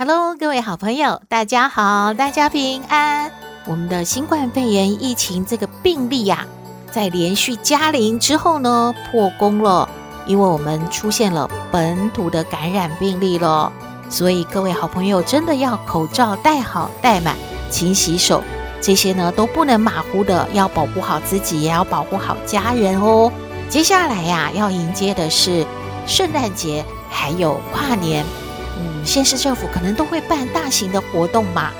Hello，各位好朋友，大家好，大家平安。我们的新冠肺炎疫情这个病例呀、啊，在连续加零之后呢，破功了，因为我们出现了本土的感染病例了。所以各位好朋友，真的要口罩戴好戴满，勤洗手，这些呢都不能马虎的，要保护好自己，也要保护好家人哦。接下来呀、要迎接的是圣诞节，还有跨年。县市政府可能都会办大型的活动嘛。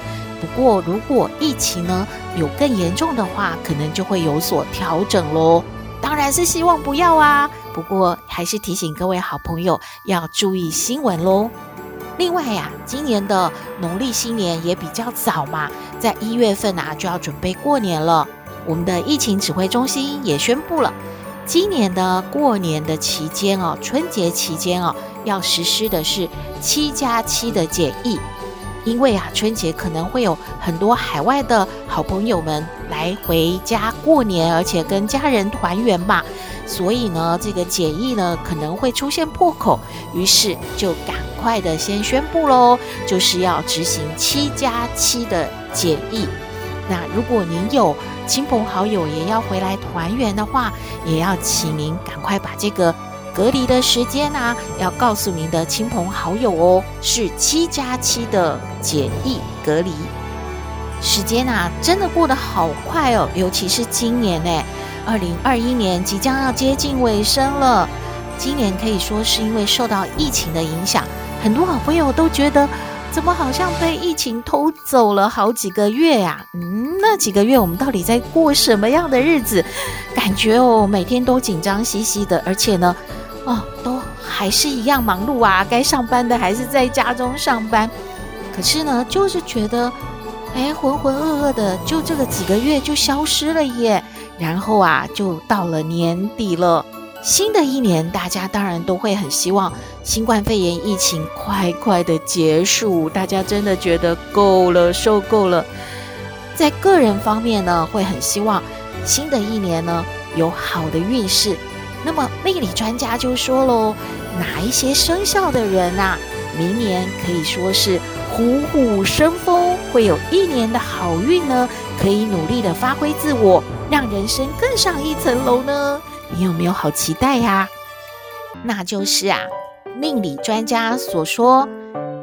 不过，如果疫情呢有更严重的话，可能就会有所调整喽。当然是希望不要啊。不过，还是提醒各位好朋友要注意新闻喽。另外呀、今年的农历新年也比较早嘛，在一月份啊就要准备过年了。我们的疫情指挥中心也宣布了。今年的过年的期间哦，春节期间哦，要实施的是七加七的检疫，因为啊，春节可能会有很多海外的好朋友们来回家过年，而且跟家人团圆嘛，所以呢，这个检疫呢可能会出现破口，于是就赶快的先宣布喽，就是要执行七加七的检疫。那如果您有亲朋好友也要回来团圆的话，也要请您赶快把这个隔离的时间啊，要告诉您的亲朋好友哦，是七加七的检疫隔离时间啊，真的过得好快哦，尤其是今年呢，二零二一年即将要接近尾声了。今年可以说是因为受到疫情的影响，很多好朋友都觉得。怎么好像被疫情偷走了好几个月呀？嗯，那几个月我们到底在过什么样的日子？感觉哦，每天都紧张兮兮的，而且呢，哦，都还是一样忙碌啊。该上班的还是在家中上班，可是呢，就是觉得，哎，浑浑噩噩的，就这个几个月就消失了耶。然后啊，就到了年底了。新的一年，大家当然都会很希望新冠肺炎疫情快快的结束。大家真的觉得够了，受够了。在个人方面呢，会很希望新的一年呢有好的运势。那么命理专家就说喽，哪一些生肖的人啊，明年可以说是虎虎生风，会有一年的好运呢？可以努力的发挥自我，让人生更上一层楼呢？你有没有好期待呀？那就是啊，命理专家所说，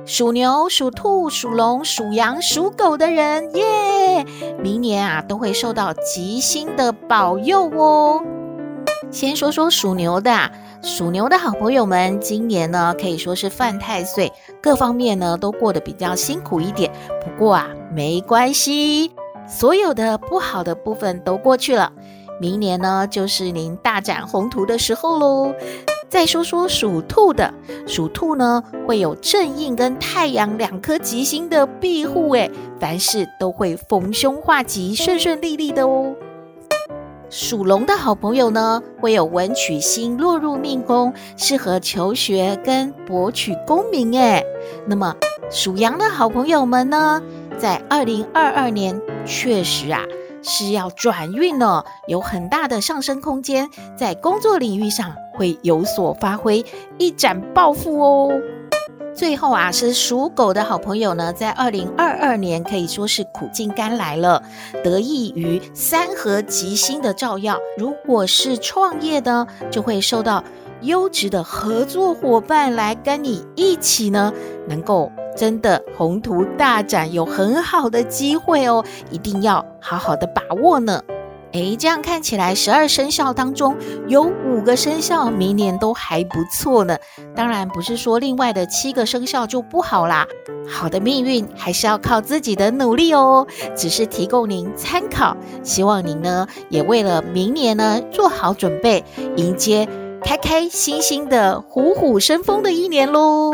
属牛、属兔、属龙、属羊、属狗的人，耶，明年啊都会受到吉星的保佑哦。先说说属牛的啊，属牛的好朋友们，今年呢可以说是犯太岁，各方面呢都过得比较辛苦一点。不过啊，没关系，所有的不好的部分都过去了。明年呢，就是您大展宏图的时候喽。再说说属兔的，属兔呢会有正印跟太阳两颗吉星的庇护，诶，凡事都会逢凶化吉，顺顺利利的哦。属龙的好朋友呢，会有文曲星落入命宫，适合求学跟博取功名，诶。那么属羊的好朋友们呢，在二零二二年确实啊。是要转运呢，有很大的上升空间，在工作领域上会有所发挥，一展抱负哦。最后啊，是属狗的好朋友呢，在二零二二年可以说是苦尽甘来了，得益于三合吉星的照耀。如果是创业的，就会受到优质的合作伙伴来跟你一起呢，能够。真的宏图大展，有很好的机会哦，一定要好好的把握呢。诶，这样看起来，十二生肖当中有五个生肖明年都还不错呢。当然不是说另外的七个生肖就不好啦，好的命运还是要靠自己的努力哦。只是提供您参考，希望您呢也为了明年呢做好准备，迎接开开心心的虎虎生风的一年喽。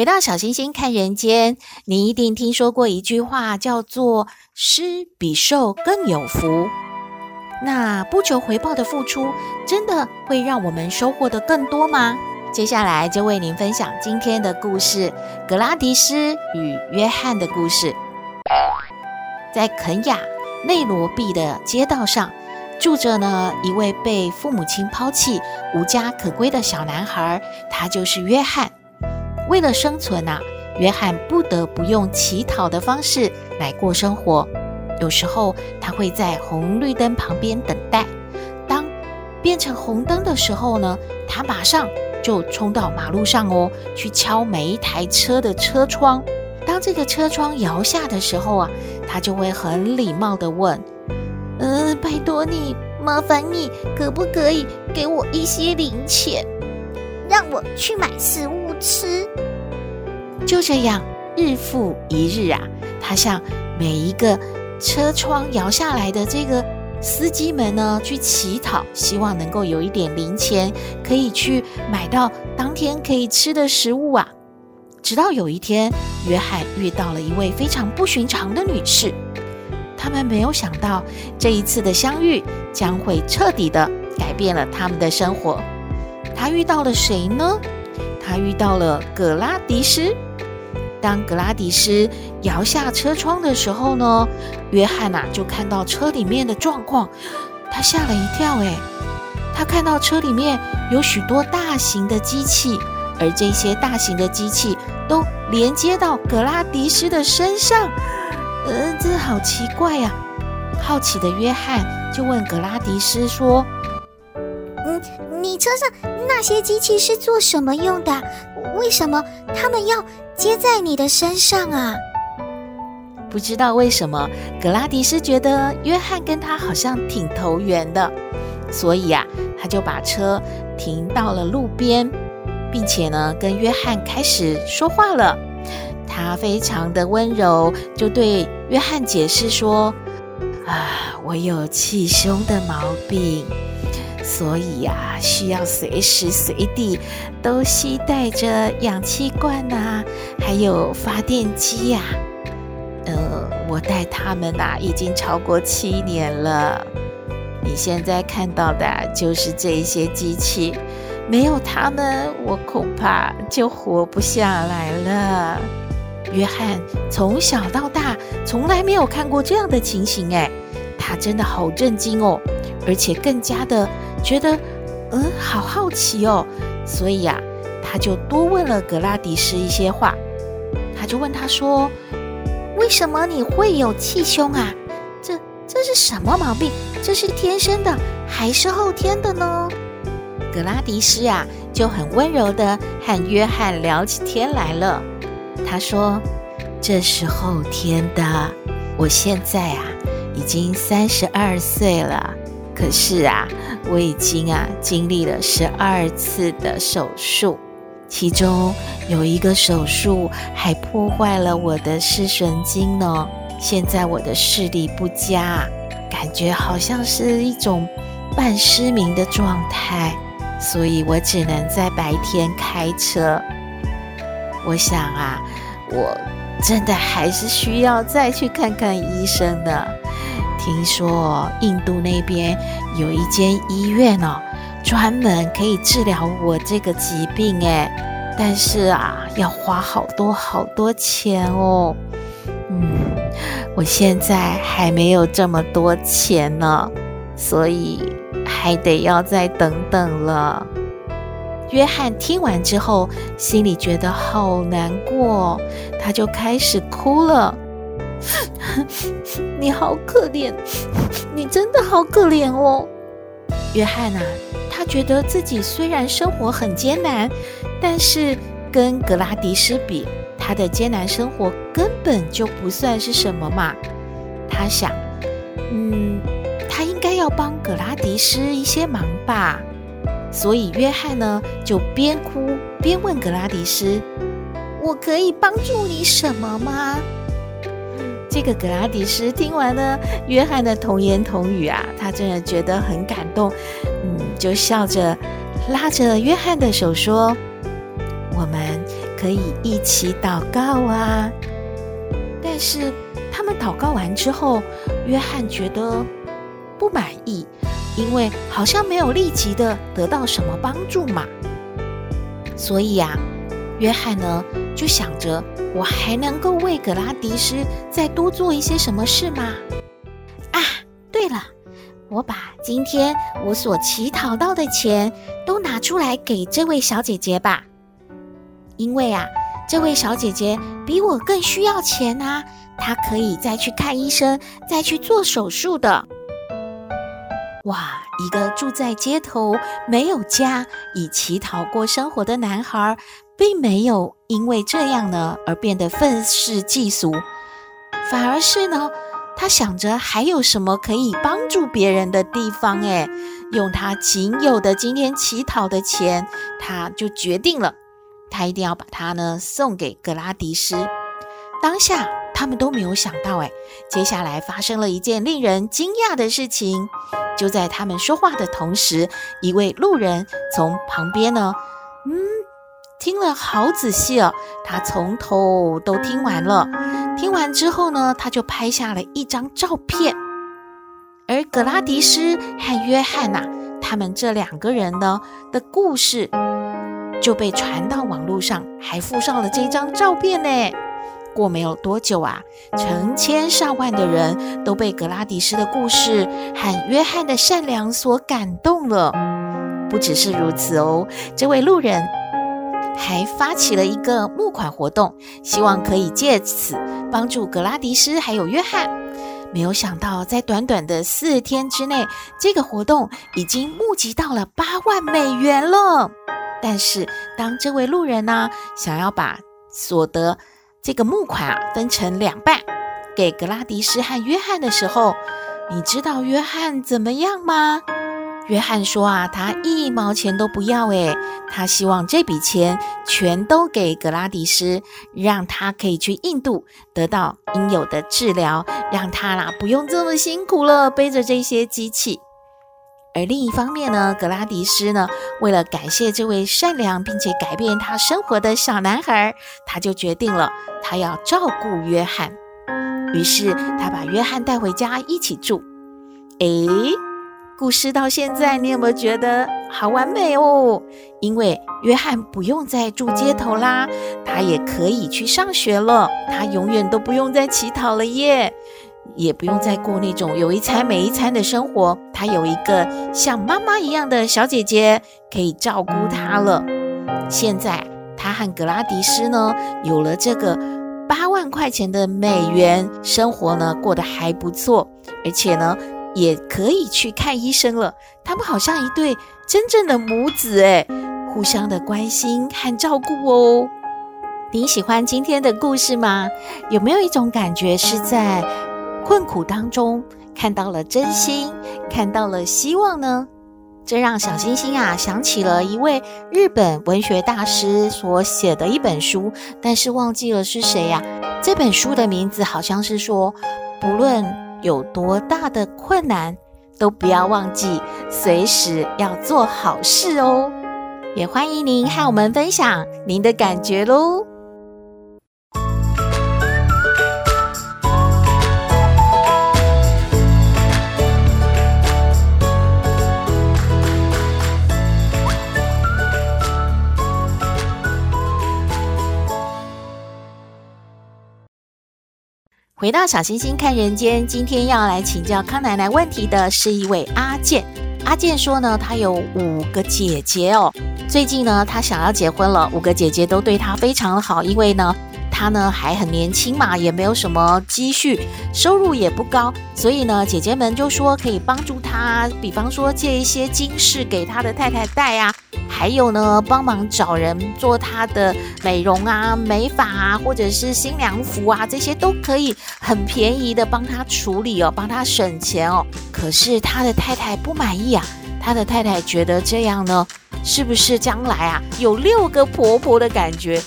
回到小星星看人间，你一定听说过一句话，叫做“施比受更有福”。那不求回报的付出，真的会让我们收获得更多吗？接下来就为您分享今天的故事——格拉迪斯与约翰的故事。在肯亚内罗毕的街道上，住着呢一位被父母亲抛弃、无家可归的小男孩，他就是约翰。为了生存啊，约翰不得不用乞讨的方式来过生活。有时候他会在红绿灯旁边等待，当变成红灯的时候呢，他马上就冲到马路上哦，去敲每一台车的车窗。当这个车窗摇下的时候啊，他就会很礼貌的问：“嗯、拜托你，麻烦你，可不可以给我一些零钱，让我去买食物吃？”就这样，日复一日啊，他向每一个车窗摇下来的这个司机们呢，去乞讨，希望能够有一点零钱，可以去买到当天可以吃的食物啊。直到有一天，约翰遇到了一位非常不寻常的女士。他们没有想到，这一次的相遇将会彻底的改变了他们的生活。他遇到了谁呢？他遇到了格拉迪斯。当格拉迪斯摇下车窗的时候呢，约翰呐就看到车里面的状况，他吓了一跳。诶，他看到车里面有许多大型的机器，而这些大型的机器都连接到格拉迪斯的身上。嗯，这好奇怪呀！好奇的约翰就问格拉迪斯说：“你车上那些机器是做什么用的？为什么他们要？”接在你的身上啊！不知道为什么，格拉迪斯觉得约翰跟他好像挺投缘的，所以、啊，他就把车停到了路边，并且呢，跟约翰开始说话了。他非常的温柔，就对约翰解释说：“啊，我有气胸的毛病。”所以呀、啊，需要随时随地都携带着氧气罐呐、啊，还有发电机呀、啊。呃，我带他们呐、啊，已经超过七年了。你现在看到的就是这些机器，没有他们，我恐怕就活不下来了。约翰从小到大从来没有看过这样的情形，哎，他真的好震惊哦，而且更加的。觉得，嗯，好好奇哦，所以呀、啊，他就多问了格拉迪斯一些话。他就问他说：“为什么你会有气胸啊？这这是什么毛病？这是天生的还是后天的呢？”格拉迪斯啊，就很温柔的和约翰聊起天来了。他说：“这是后天的，我现在啊，已经三十二岁了。”可是啊，我已经啊经历了十二次的手术，其中有一个手术还破坏了我的视神经呢。现在我的视力不佳，感觉好像是一种半失明的状态，所以我只能在白天开车。我想啊，我真的还是需要再去看看医生的。听说印度那边有一间医院哦，专门可以治疗我这个疾病诶，但是啊，要花好多好多钱哦。嗯，我现在还没有这么多钱呢，所以还得要再等等了。约翰听完之后，心里觉得好难过，他就开始哭了。你好可怜，你真的好可怜哦，约翰啊，他觉得自己虽然生活很艰难，但是跟格拉迪斯比，他的艰难生活根本就不算是什么嘛。他想，嗯，他应该要帮格拉迪斯一些忙吧。所以约翰呢，就边哭边问格拉迪斯：“我可以帮助你什么吗？”这个格拉迪斯听完了约翰的童言童语啊，他真的觉得很感动，嗯，就笑着拉着约翰的手说：“我们可以一起祷告啊。但是他们祷告完之后，约翰觉得不满意，因为好像没有立即的得到什么帮助嘛。所以呀，约翰呢就想着，我还能够为格拉迪斯再多做一些什么事吗？啊，对了，我把今天我所乞讨到的钱都拿出来给这位小姐姐吧，因为啊。这位小姐姐比我更需要钱啊！她可以再去看医生，再去做手术的。哇，一个住在街头、没有家、以乞讨过生活的男孩，并没有因为这样呢而变得愤世嫉俗，反而是呢，他想着还有什么可以帮助别人的地方？诶，用他仅有的今天乞讨的钱，他就决定了。他一定要把它呢送给格拉迪斯。当下他们都没有想到，哎，接下来发生了一件令人惊讶的事情。就在他们说话的同时，一位路人从旁边呢，听了好仔细哦，他从头都听完了。听完之后呢，他就拍下了一张照片。而格拉迪斯和约翰呐，他们这两个人呢的故事。就被传到网络上，还附上了这张照片呢。过没有多久啊，成千上万的人都被格拉迪斯的故事和约翰的善良所感动了。不只是如此哦，这位路人还发起了一个募款活动，希望可以借此帮助格拉迪斯还有约翰。没有想到，在短短的四天之内，这个活动已经募集到了八万美元了。但是，当这位路人呢，想要把所得这个募款啊分成两半，给格拉迪斯和约翰的时候，你知道约翰怎么样吗？约翰说啊，他一毛钱都不要，诶，他希望这笔钱全都给格拉迪斯，让他可以去印度得到应有的治疗，让他啦不用这么辛苦了，背着这些机器。而另一方面呢，格拉迪斯呢，为了感谢这位善良并且改变他生活的小男孩，他就决定了他要照顾约翰。于是他把约翰带回家一起住。诶，故事到现在你有没有觉得好完美哦？因为约翰不用再住街头啦，他也可以去上学了，他永远都不用再乞讨了耶。也不用再过那种有一餐没一餐的生活，他有一个像妈妈一样的小姐姐可以照顾他了。现在他和格拉迪斯呢，有了这个八万块钱的美元，生活呢过得还不错，而且呢也可以去看医生了。他们好像一对真正的母子诶，互相的关心和照顾哦。你喜欢今天的故事吗？有没有一种感觉是在困苦当中看到了真心，看到了希望呢？这让小星星啊想起了一位日本文学大师所写的一本书，但是忘记了是谁呀？这本书的名字好像是说，不论有多大的困难，都不要忘记随时要做好事哦。也欢迎您和我们分享您的感觉喽。回到小星星看人间，今天要来请教康奶奶问题的是一位阿健。阿健说呢，他有五个姐姐哦。最近呢，他想要结婚了，五个姐姐都对他非常的好，因为呢，他呢还很年轻嘛，也没有什么积蓄，收入也不高，所以呢，姐姐们就说可以帮助他，比方说借一些金饰给他的太太戴啊。还有呢，帮忙找人做他的美容啊、美发啊，或者是新娘服啊，这些都可以很便宜的帮他处理哦，帮他省钱哦。可是他的太太不满意啊，他的太太觉得这样呢，是不是将来啊有六个婆婆的感觉？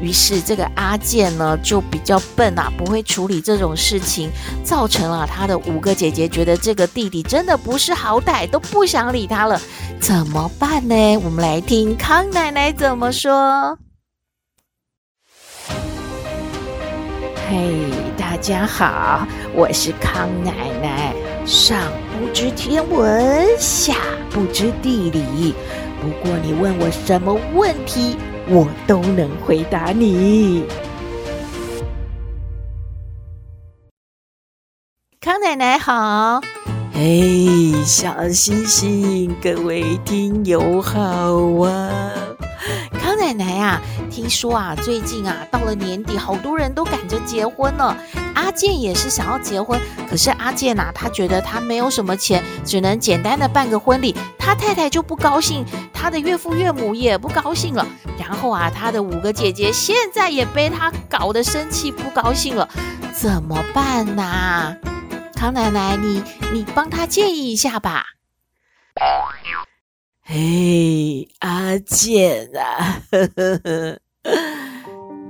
于是这个阿健呢就比较笨啊，不会处理这种事情，造成了他的五个姐姐觉得这个弟弟真的不识好歹，都不想理他了。怎么办呢？我们来听康奶奶怎么说。嘿，大家好，我是康奶奶。上不知天文，下不知地理，不过你问我什么问题，我都能回答你。康奶奶好，嘿，小星星，各位听友好啊！康奶奶啊，听说啊，最近啊，到了年底，好多人都赶着结婚了。阿健也是想要结婚，可是阿健啊，他觉得他没有什么钱，只能简单的办个婚礼。他太太就不高兴，他的岳父岳母也不高兴了。然后啊，他的五个姐姐现在也被他搞得生气，不高兴了，怎么办呐？康奶奶，你你帮他建议一下吧。嘿，阿健啊，呵呵，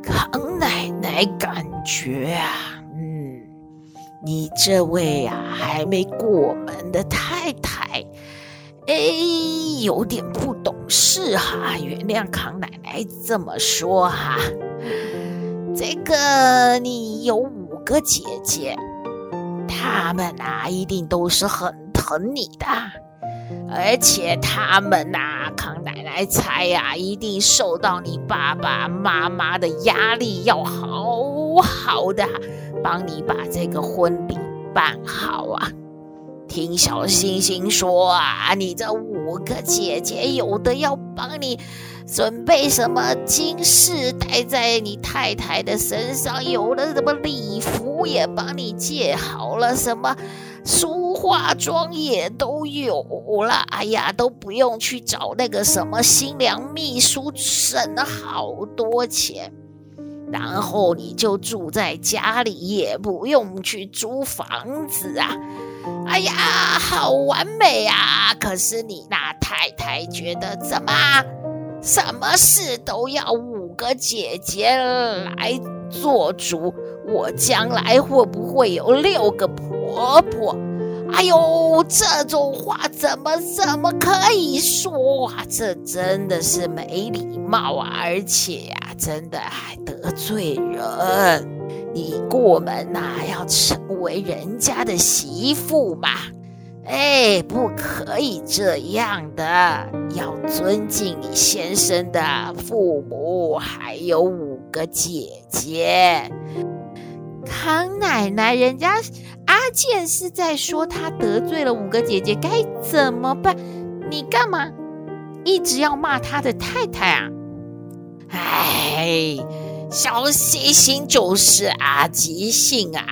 康奶奶感觉啊，嗯，你这位啊还没过门的太太，哎，有点不是哈，原谅康奶奶这么说哈。这个你有五个姐姐。她们呐，一定都是很疼你的，而且她们呐，康奶奶猜呀，一定受到你爸爸妈妈的压力，要好好的帮你把这个婚礼办好啊。听小星星说啊，你这五个姐姐有的要帮你准备什么金饰戴在你太太的身上，有的什么礼服也帮你借好了，什么梳化妆也都有了。哎呀，都不用去找那个什么新娘秘书，省了好多钱。然后你就住在家里，也不用去租房子啊。哎呀，好完美啊！可是你那太太觉得怎么，什么事都要五个姐姐来做主，我将来会不会有六个婆婆？哎呦，这种话怎么怎么可以说啊？这真的是没礼貌啊！而且呀，真的还得罪人。你过门呐，要成为人家的媳妇嘛？哎，不可以这样的，要尊敬你先生的父母，还有五个姐姐。康奶奶，人家阿健是在说他得罪了五个姐姐，该怎么办？你干嘛一直要骂他的太太啊？哎。小星星就是啊，即兴啊！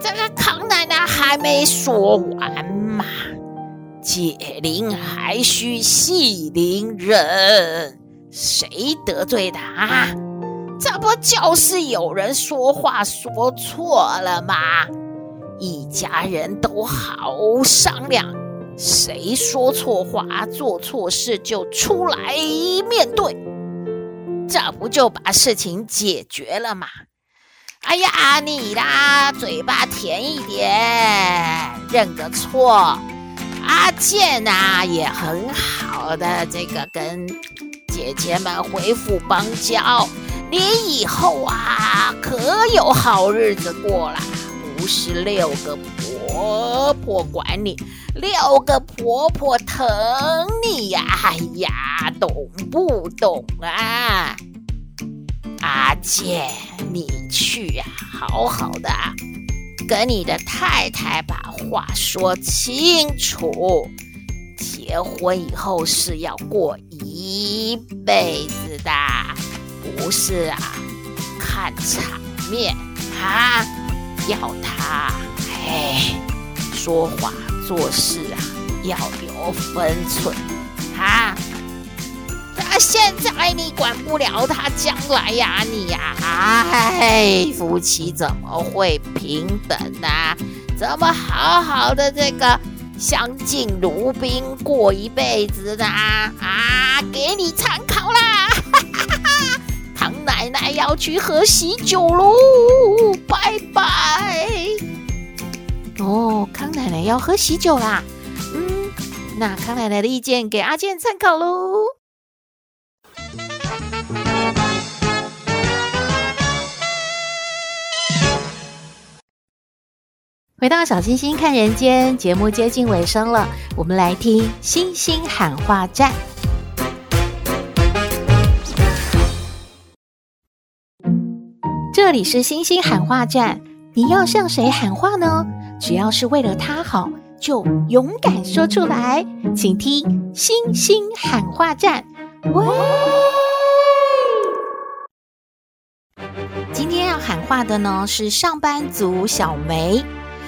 这个康奶奶还没说完嘛，解铃还须系铃人，谁得罪的啊？这不就是有人说话说错了吗？一家人都好商量，谁说错话、做错事就出来面对。这不就把事情解决了吗？哎呀，你啦，嘴巴甜一点，认个错。阿健呐，也很好的，这个跟姐姐们恢复邦交，你以后啊，可有好日子过了。不是六个婆婆管你，六个婆婆疼你呀！哎呀，懂不懂啊？阿健，你去呀，好好的跟你的太太把话说清楚。结婚以后是要过一辈子的，不是啊，看场面啊。要他哎，说话做事啊要有分寸啊！那现在你管不了他，将来呀你呀啊哎，夫妻怎么会平等呢？怎么好好的这个相敬如宾过一辈子呢？啊，给你参考啦！要去喝喜酒喽，拜拜。哦，康奶奶要喝喜酒啦。嗯，那康奶奶的意见给阿健参考喽。回到小星星看人间节目接近尾声了，我们来听星星喊话站。这里是星星喊话站，你要向谁喊话呢？只要是为了他好，就勇敢说出来。请听星星喊话站。喂，今天要喊话的呢是上班族小梅。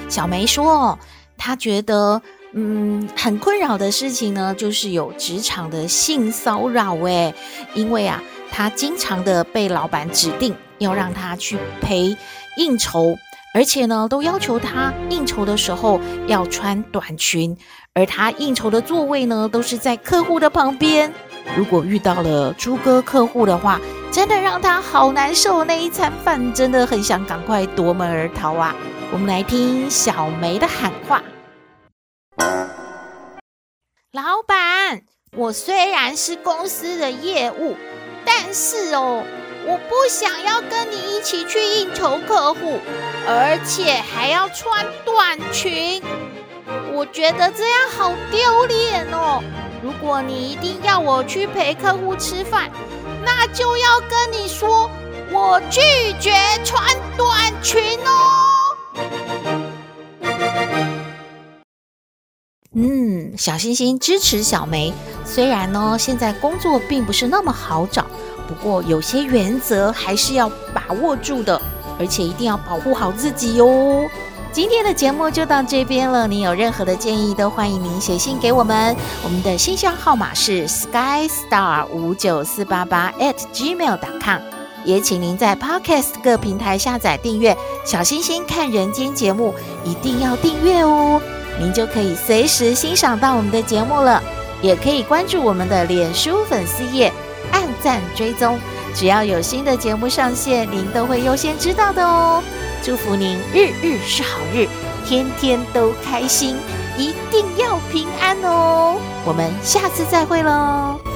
小梅说：“她觉得，嗯，很困扰的事情呢，就是有职场的性骚扰。哎，因为啊，他经常的被老板指定要让他去陪应酬，而且呢，都要求他应酬的时候要穿短裙，而他应酬的座位呢，都是在客户的旁边。如果遇到了猪哥客户的话，真的让他好难受。那一餐饭真的很想赶快夺门而逃啊！”我们来听小梅的喊话。老板，我虽然是公司的业务，但是哦，我不想要跟你一起去应酬客户，而且还要穿短裙。我觉得这样好丢脸哦。如果你一定要我去陪客户吃饭，那就要跟你说，我拒绝穿短裙哦。嗯，小星星支持小梅。虽然呢，现在工作并不是那么好找，不过有些原则还是要把握住的，而且一定要保护好自己哟。今天的节目就到这边了，您有任何的建议都欢迎您写信给我们，我们的信箱号码是 skystar 五九四八八 at gmail.com。也请您在 Podcast 各平台下载订阅《小星星看人间》节目，一定要订阅哦。您就可以随时欣赏到我们的节目了，也可以关注我们的脸书粉丝页，按赞追踪，只要有新的节目上线，您都会优先知道的哦。祝福您日日是好日，天天都开心，一定要平安哦。我们下次再会喽。